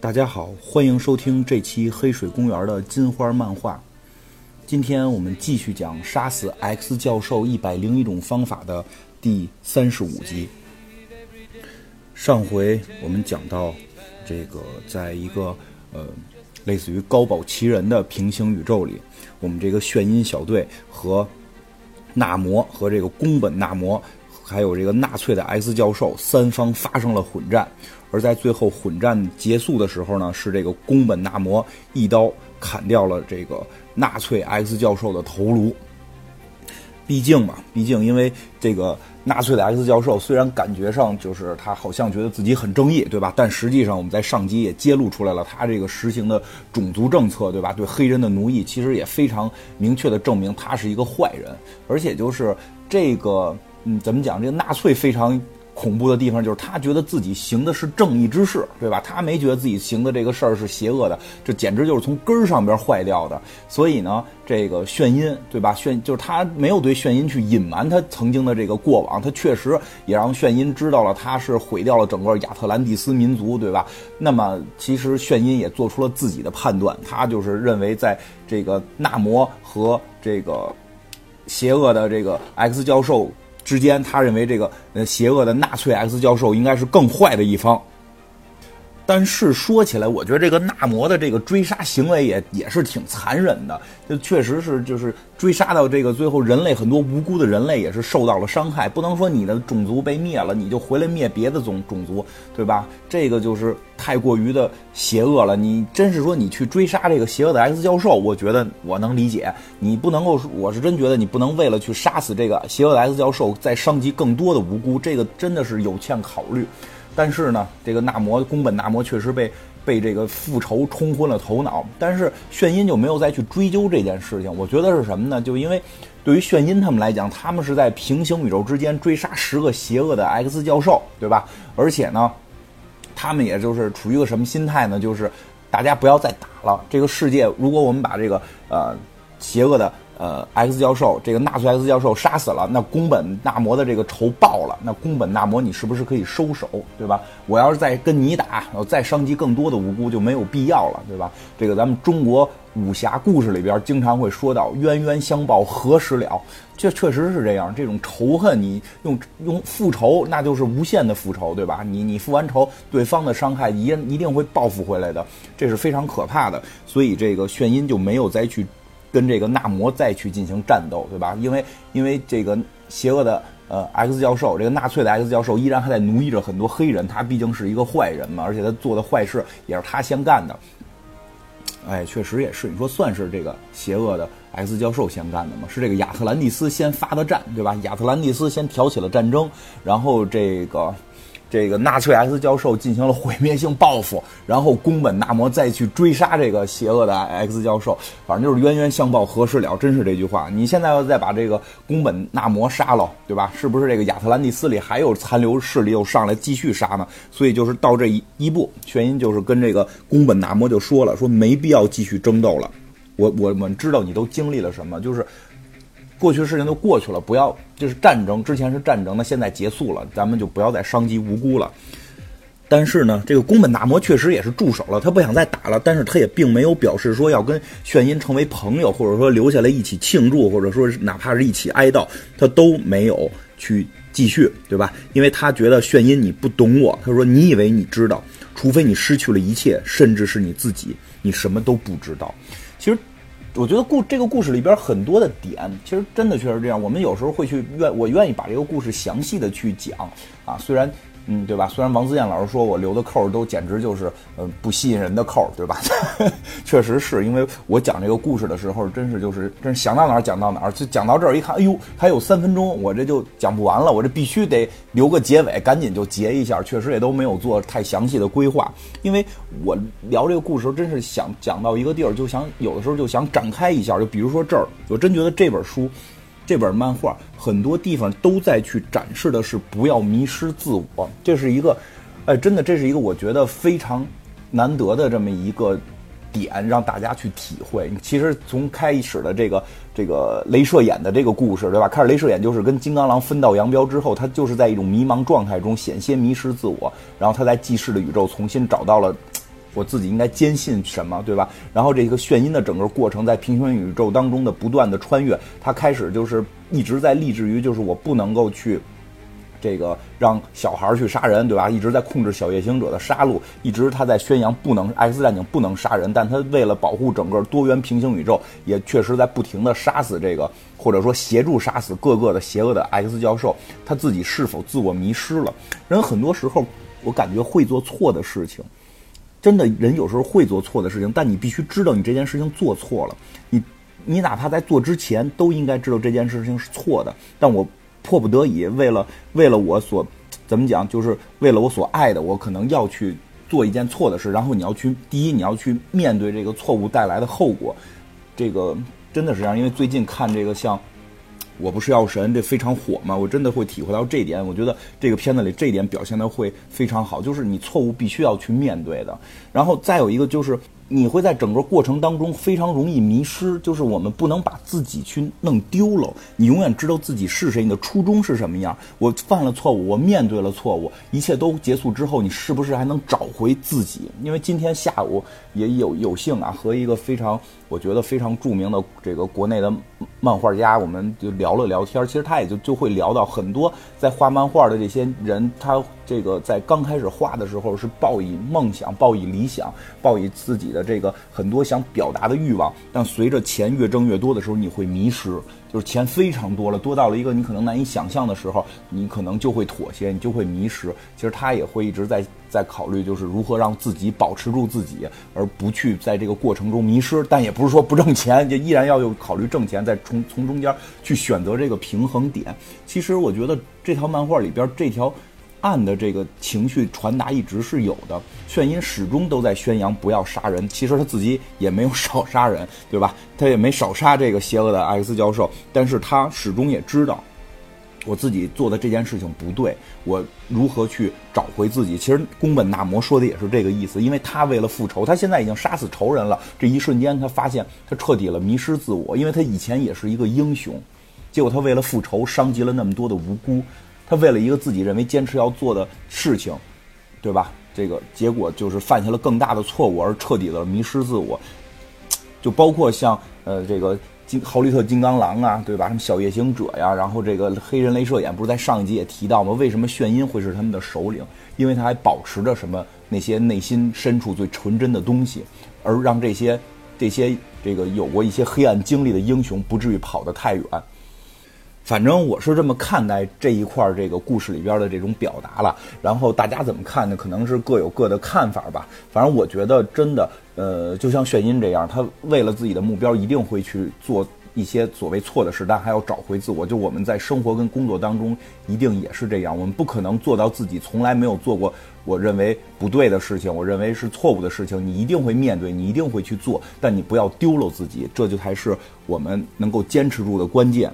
大家好，欢迎收听这期黑水公园的金花漫画。今天我们继续讲杀死 X 教授一百零一种方法的第三十五集。上回我们讲到，这个在一个呃类似于高保奇人的平行宇宙里，我们这个炫音小队和纳摩和这个宫本纳摩，还有这个纳粹的 X 教授三方发生了混战。而在最后混战结束的时候呢，是这个宫本纳摩一刀砍掉了这个纳粹 X 教授的头颅。毕竟嘛，毕竟因为这个纳粹的 X 教授虽然感觉上就是他好像觉得自己很正义，对吧？但实际上我们在上集也揭露出来了，他这个实行的种族政策，对吧？对黑人的奴役，其实也非常明确的证明他是一个坏人。而且就是这个，嗯，怎么讲？这个纳粹非常。恐怖的地方就是他觉得自己行的是正义之事，对吧？他没觉得自己行的这个事儿是邪恶的，这简直就是从根儿上边坏掉的。所以呢，这个炫音，对吧？炫就是他没有对炫音去隐瞒他曾经的这个过往，他确实也让炫音知道了他是毁掉了整个亚特兰蒂斯民族，对吧？那么其实炫音也做出了自己的判断，他就是认为在这个纳摩和这个邪恶的这个 X 教授。之间，他认为这个呃邪恶的纳粹 X 教授应该是更坏的一方。但是说起来，我觉得这个纳摩的这个追杀行为也也是挺残忍的，就确实是就是追杀到这个最后，人类很多无辜的人类也是受到了伤害。不能说你的种族被灭了，你就回来灭别的种种族，对吧？这个就是太过于的邪恶了。你真是说你去追杀这个邪恶的 X 教授，我觉得我能理解。你不能够，我是真觉得你不能为了去杀死这个邪恶的 X 教授，再伤及更多的无辜，这个真的是有欠考虑。但是呢，这个纳摩宫本纳摩确实被被这个复仇冲昏了头脑。但是炫音就没有再去追究这件事情。我觉得是什么呢？就因为对于炫音他们来讲，他们是在平行宇宙之间追杀十个邪恶的 X 教授，对吧？而且呢，他们也就是处于一个什么心态呢？就是大家不要再打了。这个世界，如果我们把这个呃邪恶的。呃，X 教授这个纳粹 X 教授杀死了，那宫本纳摩的这个仇报了，那宫本纳摩你是不是可以收手，对吧？我要是再跟你打，然后再伤及更多的无辜就没有必要了，对吧？这个咱们中国武侠故事里边经常会说到冤冤相报何时了，这确实是这样。这种仇恨你用用复仇，那就是无限的复仇，对吧？你你复完仇，对方的伤害一一定会报复回来的，这是非常可怕的。所以这个炫音就没有再去。跟这个纳摩再去进行战斗，对吧？因为因为这个邪恶的呃 X 教授，这个纳粹的 X 教授依然还在奴役着很多黑人，他毕竟是一个坏人嘛，而且他做的坏事也是他先干的。哎，确实也是，你说算是这个邪恶的 X 教授先干的吗？是这个亚特兰蒂斯先发的战，对吧？亚特兰蒂斯先挑起了战争，然后这个。这个纳粹 X 教授进行了毁灭性报复，然后宫本纳摩再去追杀这个邪恶的 X 教授，反正就是冤冤相报何时了，真是这句话。你现在要再把这个宫本纳摩杀了，对吧？是不是这个亚特兰蒂斯里还有残留势力又上来继续杀呢？所以就是到这一一步，原因就是跟这个宫本纳摩就说了，说没必要继续争斗了。我我们知道你都经历了什么，就是。过去的事情都过去了，不要就是战争之前是战争，那现在结束了，咱们就不要再伤及无辜了。但是呢，这个宫本大魔确实也是住手了，他不想再打了，但是他也并没有表示说要跟炫音成为朋友，或者说留下来一起庆祝，或者说哪怕是一起哀悼，他都没有去继续，对吧？因为他觉得炫音你不懂我，他说你以为你知道，除非你失去了一切，甚至是你自己，你什么都不知道。我觉得故这个故事里边很多的点，其实真的确实这样。我们有时候会去愿，我愿意把这个故事详细的去讲啊，虽然。嗯，对吧？虽然王自健老师说我留的扣都简直就是嗯不吸引人的扣，对吧？确实是因为我讲这个故事的时候，真是就是真是想到哪儿讲到哪儿，就讲到这儿一看，哎呦，还有三分钟，我这就讲不完了，我这必须得留个结尾，赶紧就结一下。确实也都没有做太详细的规划，因为我聊这个故事时候，真是想讲到一个地儿，就想有的时候就想展开一下，就比如说这儿，我真觉得这本书。这本漫画很多地方都在去展示的是不要迷失自我，这是一个，哎，真的，这是一个我觉得非常难得的这么一个点，让大家去体会。其实从开始的这个这个镭射眼的这个故事，对吧？开始镭射眼就是跟金刚狼分道扬镳之后，他就是在一种迷茫状态中险些迷失自我，然后他在记事的宇宙重新找到了 我自己应该坚信什么，对吧？然后这个眩晕的整个过程在平行宇宙当中的不断的穿越，他开始就是一直在立志于就是我不能够去。这个让小孩去杀人，对吧？一直在控制小夜行者的杀戮，一直他在宣扬不能 X 战警不能杀人，但他为了保护整个多元平行宇宙，也确实在不停的杀死这个，或者说协助杀死各个的邪恶的 X 教授。他自己是否自我迷失了？人很多时候，我感觉会做错的事情，真的人有时候会做错的事情，但你必须知道你这件事情做错了。你你哪怕在做之前都应该知道这件事情是错的，但我。迫不得已，为了为了我所怎么讲，就是为了我所爱的，我可能要去做一件错的事。然后你要去，第一你要去面对这个错误带来的后果。这个真的是这样，因为最近看这个像《我不是药神》，这非常火嘛，我真的会体会到这一点。我觉得这个片子里这一点表现的会非常好，就是你错误必须要去面对的。然后再有一个就是。你会在整个过程当中非常容易迷失，就是我们不能把自己去弄丢了。你永远知道自己是谁，你的初衷是什么样。我犯了错误，我面对了错误，一切都结束之后，你是不是还能找回自己？因为今天下午也有有幸啊，和一个非常我觉得非常著名的这个国内的漫画家，我们就聊了聊天。其实他也就就会聊到很多在画漫画的这些人，他。这个在刚开始画的时候是抱以梦想、抱以理想、抱以自己的这个很多想表达的欲望，但随着钱越挣越多的时候，你会迷失。就是钱非常多了，多到了一个你可能难以想象的时候，你可能就会妥协，你就会迷失。其实他也会一直在在考虑，就是如何让自己保持住自己，而不去在这个过程中迷失。但也不是说不挣钱，就依然要有考虑挣钱，在从从中间去选择这个平衡点。其实我觉得这条漫画里边这条。暗的这个情绪传达一直是有的，炫音始终都在宣扬不要杀人，其实他自己也没有少杀人，对吧？他也没少杀这个邪恶的 X 教授，但是他始终也知道，我自己做的这件事情不对，我如何去找回自己？其实宫本纳摩说的也是这个意思，因为他为了复仇，他现在已经杀死仇人了，这一瞬间他发现他彻底了迷失自我，因为他以前也是一个英雄，结果他为了复仇伤及了那么多的无辜。他为了一个自己认为坚持要做的事情，对吧？这个结果就是犯下了更大的错误，而彻底的迷失自我。就包括像呃这个金豪利特金刚狼啊，对吧？什么小夜行者呀，然后这个黑人镭射眼，不是在上一集也提到吗？为什么炫音会是他们的首领？因为他还保持着什么那些内心深处最纯真的东西，而让这些这些这个有过一些黑暗经历的英雄不至于跑得太远。反正我是这么看待这一块这个故事里边的这种表达了，然后大家怎么看呢？可能是各有各的看法吧。反正我觉得真的，呃，就像炫音这样，他为了自己的目标，一定会去做一些所谓错的事，但还要找回自我。就我们在生活跟工作当中，一定也是这样。我们不可能做到自己从来没有做过我认为不对的事情，我认为是错误的事情，你一定会面对，你一定会去做，但你不要丢了自己，这就才是我们能够坚持住的关键。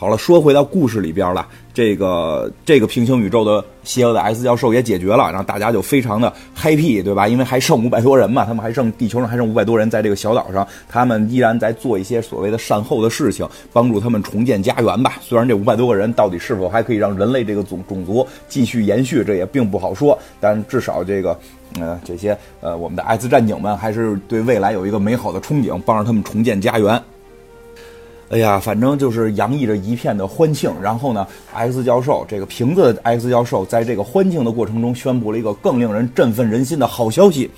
好了，说回到故事里边了，这个这个平行宇宙的邪恶的 S 教授也解决了，然后大家就非常的 happy，对吧？因为还剩五百多人嘛，他们还剩地球上还剩五百多人在这个小岛上，他们依然在做一些所谓的善后的事情，帮助他们重建家园吧。虽然这五百多个人到底是否还可以让人类这个种种族继续延续，这也并不好说，但至少这个呃这些呃我们的 S 战警们还是对未来有一个美好的憧憬，帮着他们重建家园。哎呀，反正就是洋溢着一片的欢庆。然后呢，X 教授这个瓶子 X 教授在这个欢庆的过程中，宣布了一个更令人振奋人心的好消息。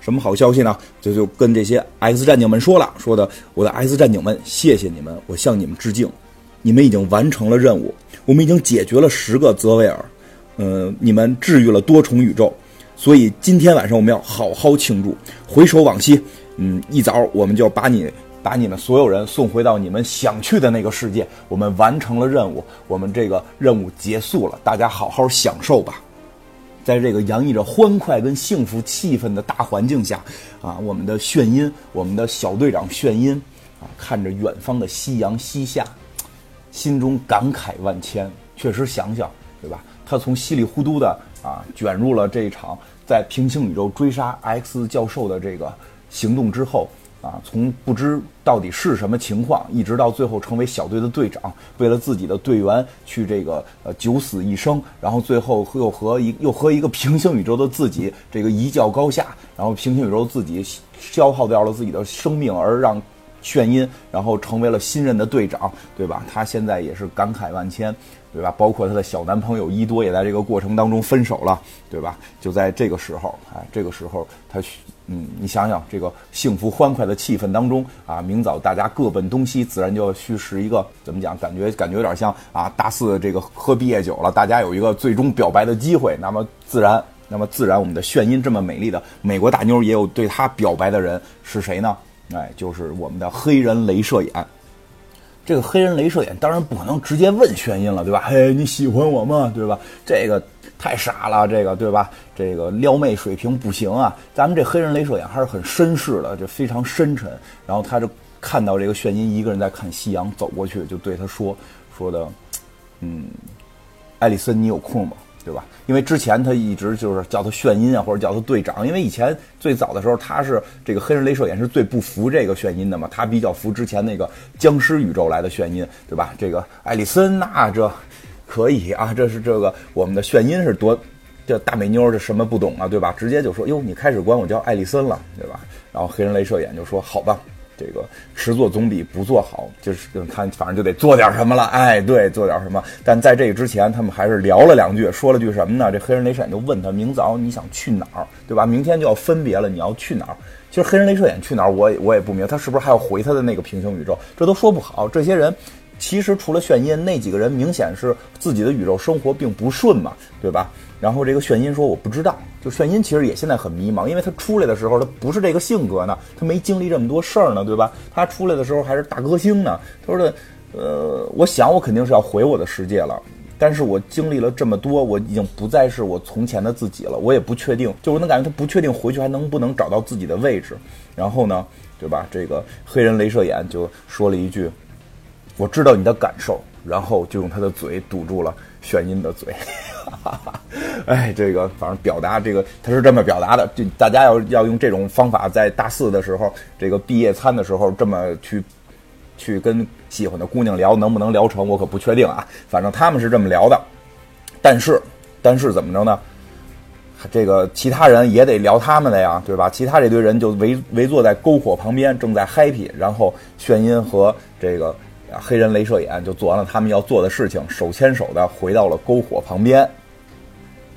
什么好消息呢？就就跟这些 X 战警们说了，说的我的 X 战警们，谢谢你们，我向你们致敬。你们已经完成了任务，我们已经解决了十个泽维尔，呃，你们治愈了多重宇宙。所以今天晚上我们要好好庆祝。回首往昔，嗯，一早我们就把你。把你们所有人送回到你们想去的那个世界。我们完成了任务，我们这个任务结束了，大家好好享受吧。在这个洋溢着欢快跟幸福气氛的大环境下，啊，我们的炫音，我们的小队长炫音，啊，看着远方的夕阳西下，心中感慨万千。确实想想，对吧？他从稀里糊涂的啊卷入了这一场在平行宇宙追杀 X 教授的这个行动之后。啊，从不知到底是什么情况，一直到最后成为小队的队长，为了自己的队员去这个呃九死一生，然后最后又和一又和一个平行宇宙的自己这个一较高下，然后平行宇宙自己消耗掉了自己的生命，而让。炫音，然后成为了新任的队长，对吧？他现在也是感慨万千，对吧？包括他的小男朋友伊多也在这个过程当中分手了，对吧？就在这个时候，哎，这个时候他，嗯，你想想这个幸福欢快的气氛当中啊，明早大家各奔东西，自然就要虚实一个怎么讲？感觉感觉有点像啊，大四这个喝毕业酒了，大家有一个最终表白的机会，那么自然，那么自然，我们的炫音这么美丽的美国大妞也有对她表白的人是谁呢？哎，就是我们的黑人镭射眼。这个黑人镭射眼当然不可能直接问炫音了，对吧？嘿，你喜欢我吗？对吧？这个太傻了，这个对吧？这个撩妹水平不行啊。咱们这黑人镭射眼还是很绅士的，就非常深沉。然后他就看到这个炫音一个人在看夕阳，走过去就对他说：“说的，嗯，艾丽森，你有空吗？”对吧？因为之前他一直就是叫他炫音啊，或者叫他队长。因为以前最早的时候，他是这个黑人镭射眼是最不服这个炫音的嘛，他比较服之前那个僵尸宇宙来的炫音，对吧？这个艾丽森那这可以啊，这是这个我们的炫音是多这大美妞，这什么不懂啊，对吧？直接就说哟，你开始管我叫艾丽森了，对吧？然后黑人镭射眼就说好吧。这个迟做总比不做好，就是他反正就得做点什么了。哎，对，做点什么。但在这个之前，他们还是聊了两句，说了句什么呢？这黑人镭射眼就问他：明早你想去哪儿？对吧？明天就要分别了，你要去哪儿？其实黑人镭射眼去哪儿，我也我也不明白，他是不是还要回他的那个平行宇宙？这都说不好。这些人其实除了炫音，那几个人明显是自己的宇宙生活并不顺嘛，对吧？然后这个炫音说：“我不知道。”就炫音其实也现在很迷茫，因为他出来的时候他不是这个性格呢，他没经历这么多事儿呢，对吧？他出来的时候还是大歌星呢。他说的：“呃，我想我肯定是要回我的世界了，但是我经历了这么多，我已经不再是我从前的自己了。我也不确定，就我能感觉他不确定回去还能不能找到自己的位置。然后呢，对吧？这个黑人镭射眼就说了一句：‘我知道你的感受。’然后就用他的嘴堵住了炫音的嘴。”，哎，这个反正表达这个他是这么表达的，就大家要要用这种方法，在大四的时候，这个毕业餐的时候，这么去去跟喜欢的姑娘聊，能不能聊成，我可不确定啊。反正他们是这么聊的，但是但是怎么着呢？这个其他人也得聊他们的呀，对吧？其他这堆人就围围坐在篝火旁边，正在 happy，然后炫音和这个。啊黑人镭射眼就做完了他们要做的事情，手牵手的回到了篝火旁边。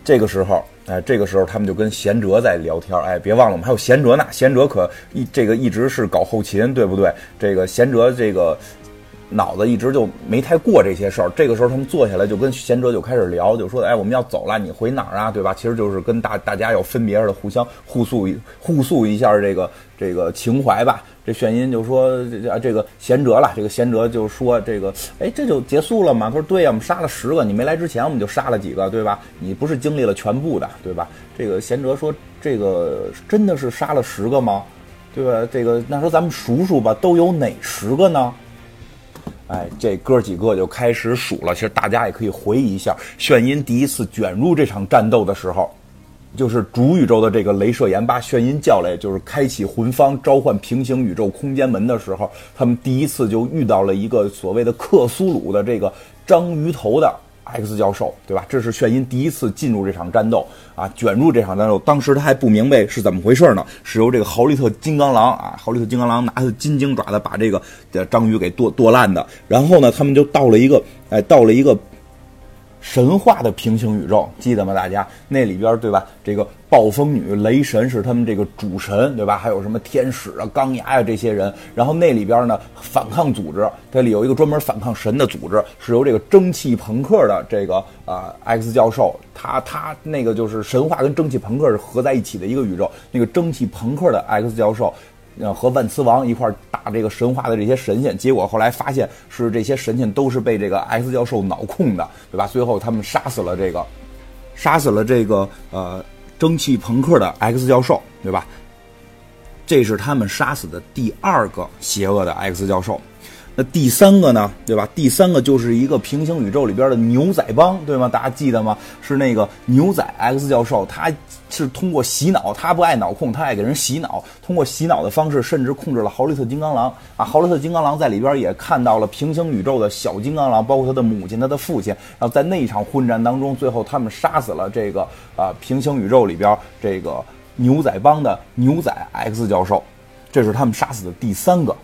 这个时候，哎，这个时候他们就跟贤哲在聊天。哎，别忘了，我们还有贤哲呢。贤哲可一这个一直是搞后勤，对不对？这个贤哲这个脑子一直就没太过这些事儿。这个时候他们坐下来就跟贤哲就开始聊，就说：“哎，我们要走了，你回哪儿啊？对吧？”其实就是跟大大家要分别似的，互相互诉互诉一下这个这个情怀吧。这炫音就说这这个贤哲了，这个贤哲就说这个，哎，这就结束了吗？他说对呀，我们杀了十个，你没来之前我们就杀了几个，对吧？你不是经历了全部的，对吧？这个贤哲说这个真的是杀了十个吗？对吧？这个那说咱们数数吧，都有哪十个呢？哎，这哥几个就开始数了。其实大家也可以回忆一下，炫音第一次卷入这场战斗的时候。就是主宇宙的这个镭射眼把炫音叫来，就是开启魂方召唤平行宇宙空间门的时候，他们第一次就遇到了一个所谓的克苏鲁的这个章鱼头的 X 教授，对吧？这是炫音第一次进入这场战斗啊，卷入这场战斗。当时他还不明白是怎么回事呢，是由这个豪利特金刚狼啊，豪利特金刚狼拿着金睛爪子把这个章鱼给剁剁烂的。然后呢，他们就到了一个，哎，到了一个。神话的平行宇宙，记得吗？大家那里边对吧？这个暴风女、雷神是他们这个主神，对吧？还有什么天使啊、钢牙呀这些人。然后那里边呢，反抗组织，这里有一个专门反抗神的组织，是由这个蒸汽朋克的这个啊 X 教授，他他那个就是神话跟蒸汽朋克是合在一起的一个宇宙。那个蒸汽朋克的 X 教授。呃，和万磁王一块打这个神话的这些神仙，结果后来发现是这些神仙都是被这个 X 教授脑控的，对吧？最后他们杀死了这个，杀死了这个呃蒸汽朋克的 X 教授，对吧？这是他们杀死的第二个邪恶的 X 教授。那第三个呢，对吧？第三个就是一个平行宇宙里边的牛仔帮，对吗？大家记得吗？是那个牛仔 X 教授，他是通过洗脑，他不爱脑控，他爱给人洗脑，通过洗脑的方式，甚至控制了豪利特金刚狼啊。豪利特金刚狼在里边也看到了平行宇宙的小金刚狼，包括他的母亲、他的父亲。然后在那一场混战当中，最后他们杀死了这个啊平行宇宙里边这个牛仔帮的牛仔 X 教授，这是他们杀死的第三个。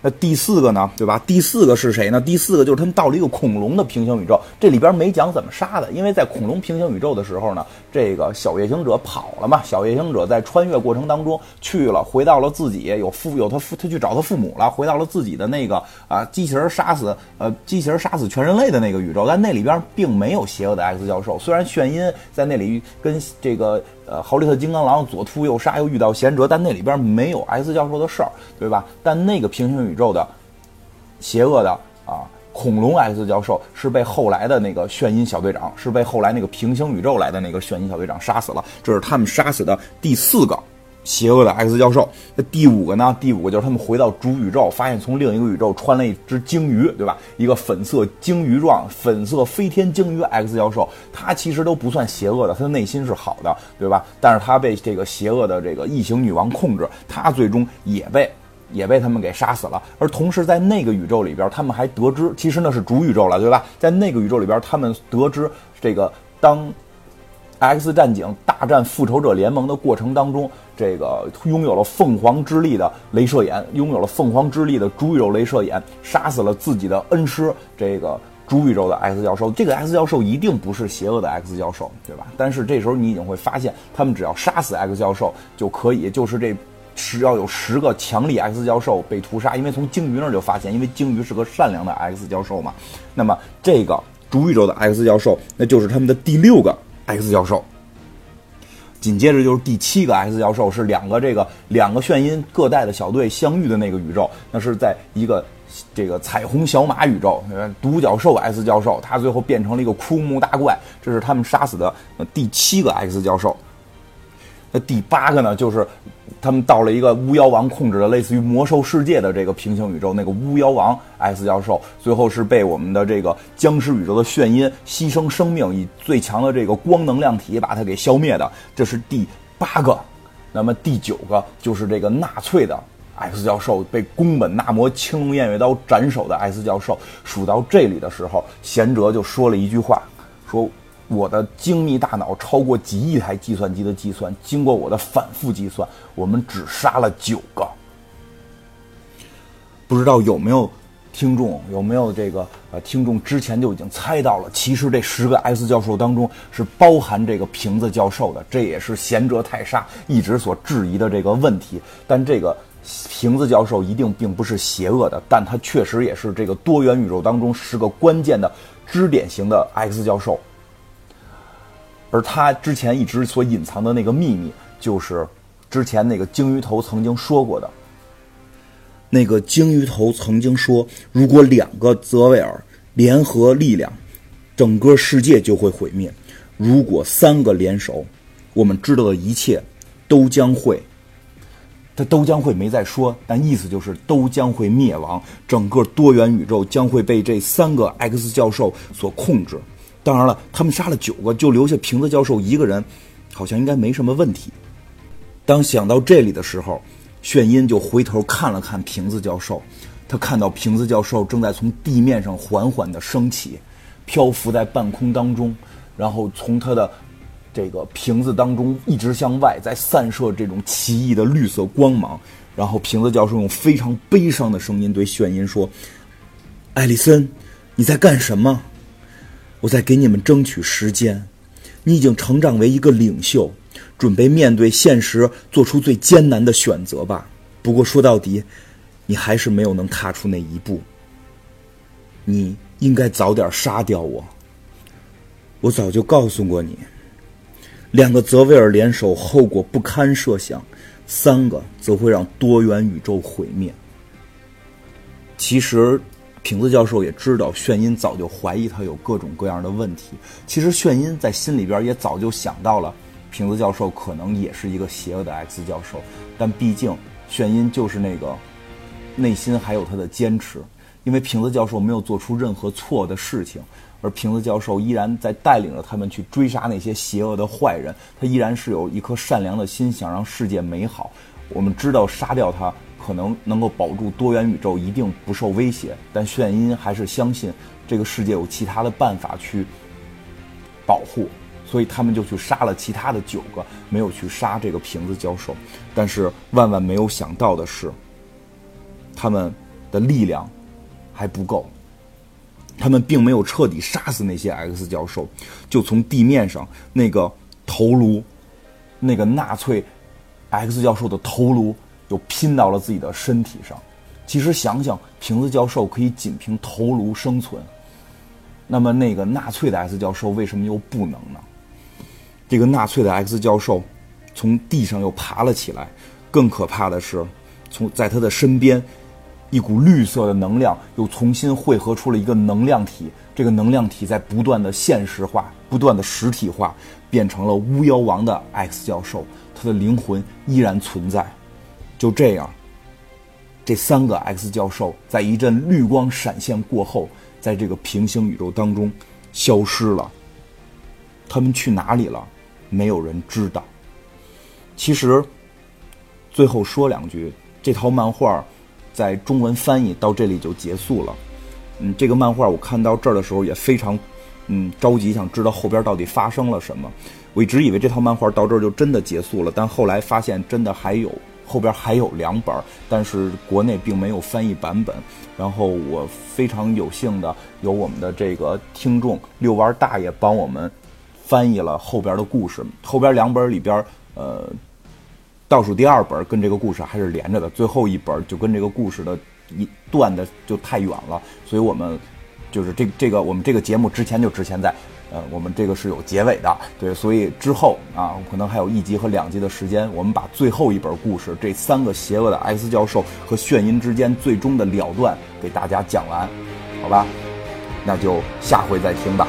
那第四个呢，对吧？第四个是谁呢？第四个就是他们到了一个恐龙的平行宇宙，这里边没讲怎么杀的，因为在恐龙平行宇宙的时候呢，这个小夜行者跑了嘛。小夜行者在穿越过程当中去了，回到了自己有父有他父，他去找他父母了，回到了自己的那个啊，机器人杀死呃机器人杀死全人类的那个宇宙，但那里边并没有邪恶的 X 教授，虽然炫音在那里跟这个。呃，豪利特金刚狼左突右杀，又遇到贤哲，但那里边没有 X 教授的事儿，对吧？但那个平行宇宙的邪恶的啊恐龙 X 教授是被后来的那个炫音小队长，是被后来那个平行宇宙来的那个炫音小队长杀死了。这是他们杀死的第四个。邪恶的 X 教授，那第五个呢？第五个就是他们回到主宇宙，发现从另一个宇宙穿了一只鲸鱼，对吧？一个粉色鲸鱼状、粉色飞天鲸鱼 X 教授，他其实都不算邪恶的，他的内心是好的，对吧？但是他被这个邪恶的这个异形女王控制，他最终也被也被他们给杀死了。而同时在那个宇宙里边，他们还得知，其实那是主宇宙了，对吧？在那个宇宙里边，他们得知这个当。X 战警大战复仇者联盟的过程当中，这个拥有了凤凰之力的镭射眼，拥有了凤凰之力的主宇宙镭射眼，杀死了自己的恩师，这个主宇宙的 X 教授。这个 X 教授一定不是邪恶的 X 教授，对吧？但是这时候你已经会发现，他们只要杀死 X 教授就可以，就是这只要有十个强力 X 教授被屠杀，因为从鲸鱼那儿就发现，因为鲸鱼是个善良的 X 教授嘛。那么这个主宇宙的 X 教授，那就是他们的第六个。X 教授，紧接着就是第七个 X 教授，是两个这个两个眩晕各带的小队相遇的那个宇宙，那是在一个这个彩虹小马宇宙，独角兽 X 教授，他最后变成了一个枯木大怪，这是他们杀死的第七个 X 教授。那第八个呢，就是他们到了一个巫妖王控制的类似于魔兽世界的这个平行宇宙，那个巫妖王艾斯教授最后是被我们的这个僵尸宇宙的炫音牺牲生命，以最强的这个光能量体把它给消灭的。这是第八个。那么第九个就是这个纳粹的艾斯教授被宫本纳摩青龙偃月刀斩首的艾斯教授。数到这里的时候，贤哲就说了一句话，说。我的精密大脑超过几亿台计算机的计算，经过我的反复计算，我们只杀了九个。不知道有没有听众，有没有这个呃听众之前就已经猜到了？其实这十个 X 教授当中是包含这个瓶子教授的，这也是贤哲泰沙一直所质疑的这个问题。但这个瓶子教授一定并不是邪恶的，但他确实也是这个多元宇宙当中十个关键的支点型的 X 教授。而他之前一直所隐藏的那个秘密，就是之前那个鲸鱼头曾经说过的。那个鲸鱼头曾经说，如果两个泽维尔联合力量，整个世界就会毁灭；如果三个联手，我们知道的一切都将会，他都将会没再说，但意思就是都将会灭亡，整个多元宇宙将会被这三个 X 教授所控制。当然了，他们杀了九个，就留下瓶子教授一个人，好像应该没什么问题。当想到这里的时候，炫音就回头看了看瓶子教授，他看到瓶子教授正在从地面上缓缓地升起，漂浮在半空当中，然后从他的这个瓶子当中一直向外，在散射这种奇异的绿色光芒。然后瓶子教授用非常悲伤的声音对炫音说：“艾丽森，你在干什么？”我在给你们争取时间。你已经成长为一个领袖，准备面对现实，做出最艰难的选择吧。不过说到底，你还是没有能踏出那一步。你应该早点杀掉我。我早就告诉过你，两个泽维尔联手，后果不堪设想；三个则会让多元宇宙毁灭。其实。瓶子教授也知道，炫音早就怀疑他有各种各样的问题。其实炫音在心里边也早就想到了，瓶子教授可能也是一个邪恶的 X 教授。但毕竟炫音就是那个内心还有他的坚持，因为瓶子教授没有做出任何错的事情，而瓶子教授依然在带领着他们去追杀那些邪恶的坏人。他依然是有一颗善良的心，想让世界美好。我们知道杀掉他可能能够保住多元宇宙一定不受威胁，但炫音还是相信这个世界有其他的办法去保护，所以他们就去杀了其他的九个，没有去杀这个瓶子教授。但是万万没有想到的是，他们的力量还不够，他们并没有彻底杀死那些 X 教授，就从地面上那个头颅，那个纳粹。X 教授的头颅又拼到了自己的身体上。其实想想，瓶子教授可以仅凭头颅生存，那么那个纳粹的 X 教授为什么又不能呢？这个纳粹的 X 教授从地上又爬了起来。更可怕的是，从在他的身边，一股绿色的能量又重新汇合出了一个能量体。这个能量体在不断的现实化、不断的实体化，变成了巫妖王的 X 教授。他的灵魂依然存在，就这样，这三个 X 教授在一阵绿光闪现过后，在这个平行宇宙当中消失了。他们去哪里了？没有人知道。其实，最后说两句，这套漫画在中文翻译到这里就结束了。嗯，这个漫画我看到这儿的时候也非常嗯着急，想知道后边到底发生了什么。我一直以为这套漫画到这儿就真的结束了，但后来发现真的还有后边还有两本，但是国内并没有翻译版本。然后我非常有幸的有我们的这个听众遛弯大爷帮我们翻译了后边的故事。后边两本里边，呃，倒数第二本跟这个故事还是连着的，最后一本就跟这个故事的一段的就太远了，所以我们就是这这个我们这个节目之前就之前在。呃，我们这个是有结尾的，对，所以之后啊，可能还有一集和两集的时间，我们把最后一本故事，这三个邪恶的 X 教授和眩音之间最终的了断给大家讲完，好吧？那就下回再听吧。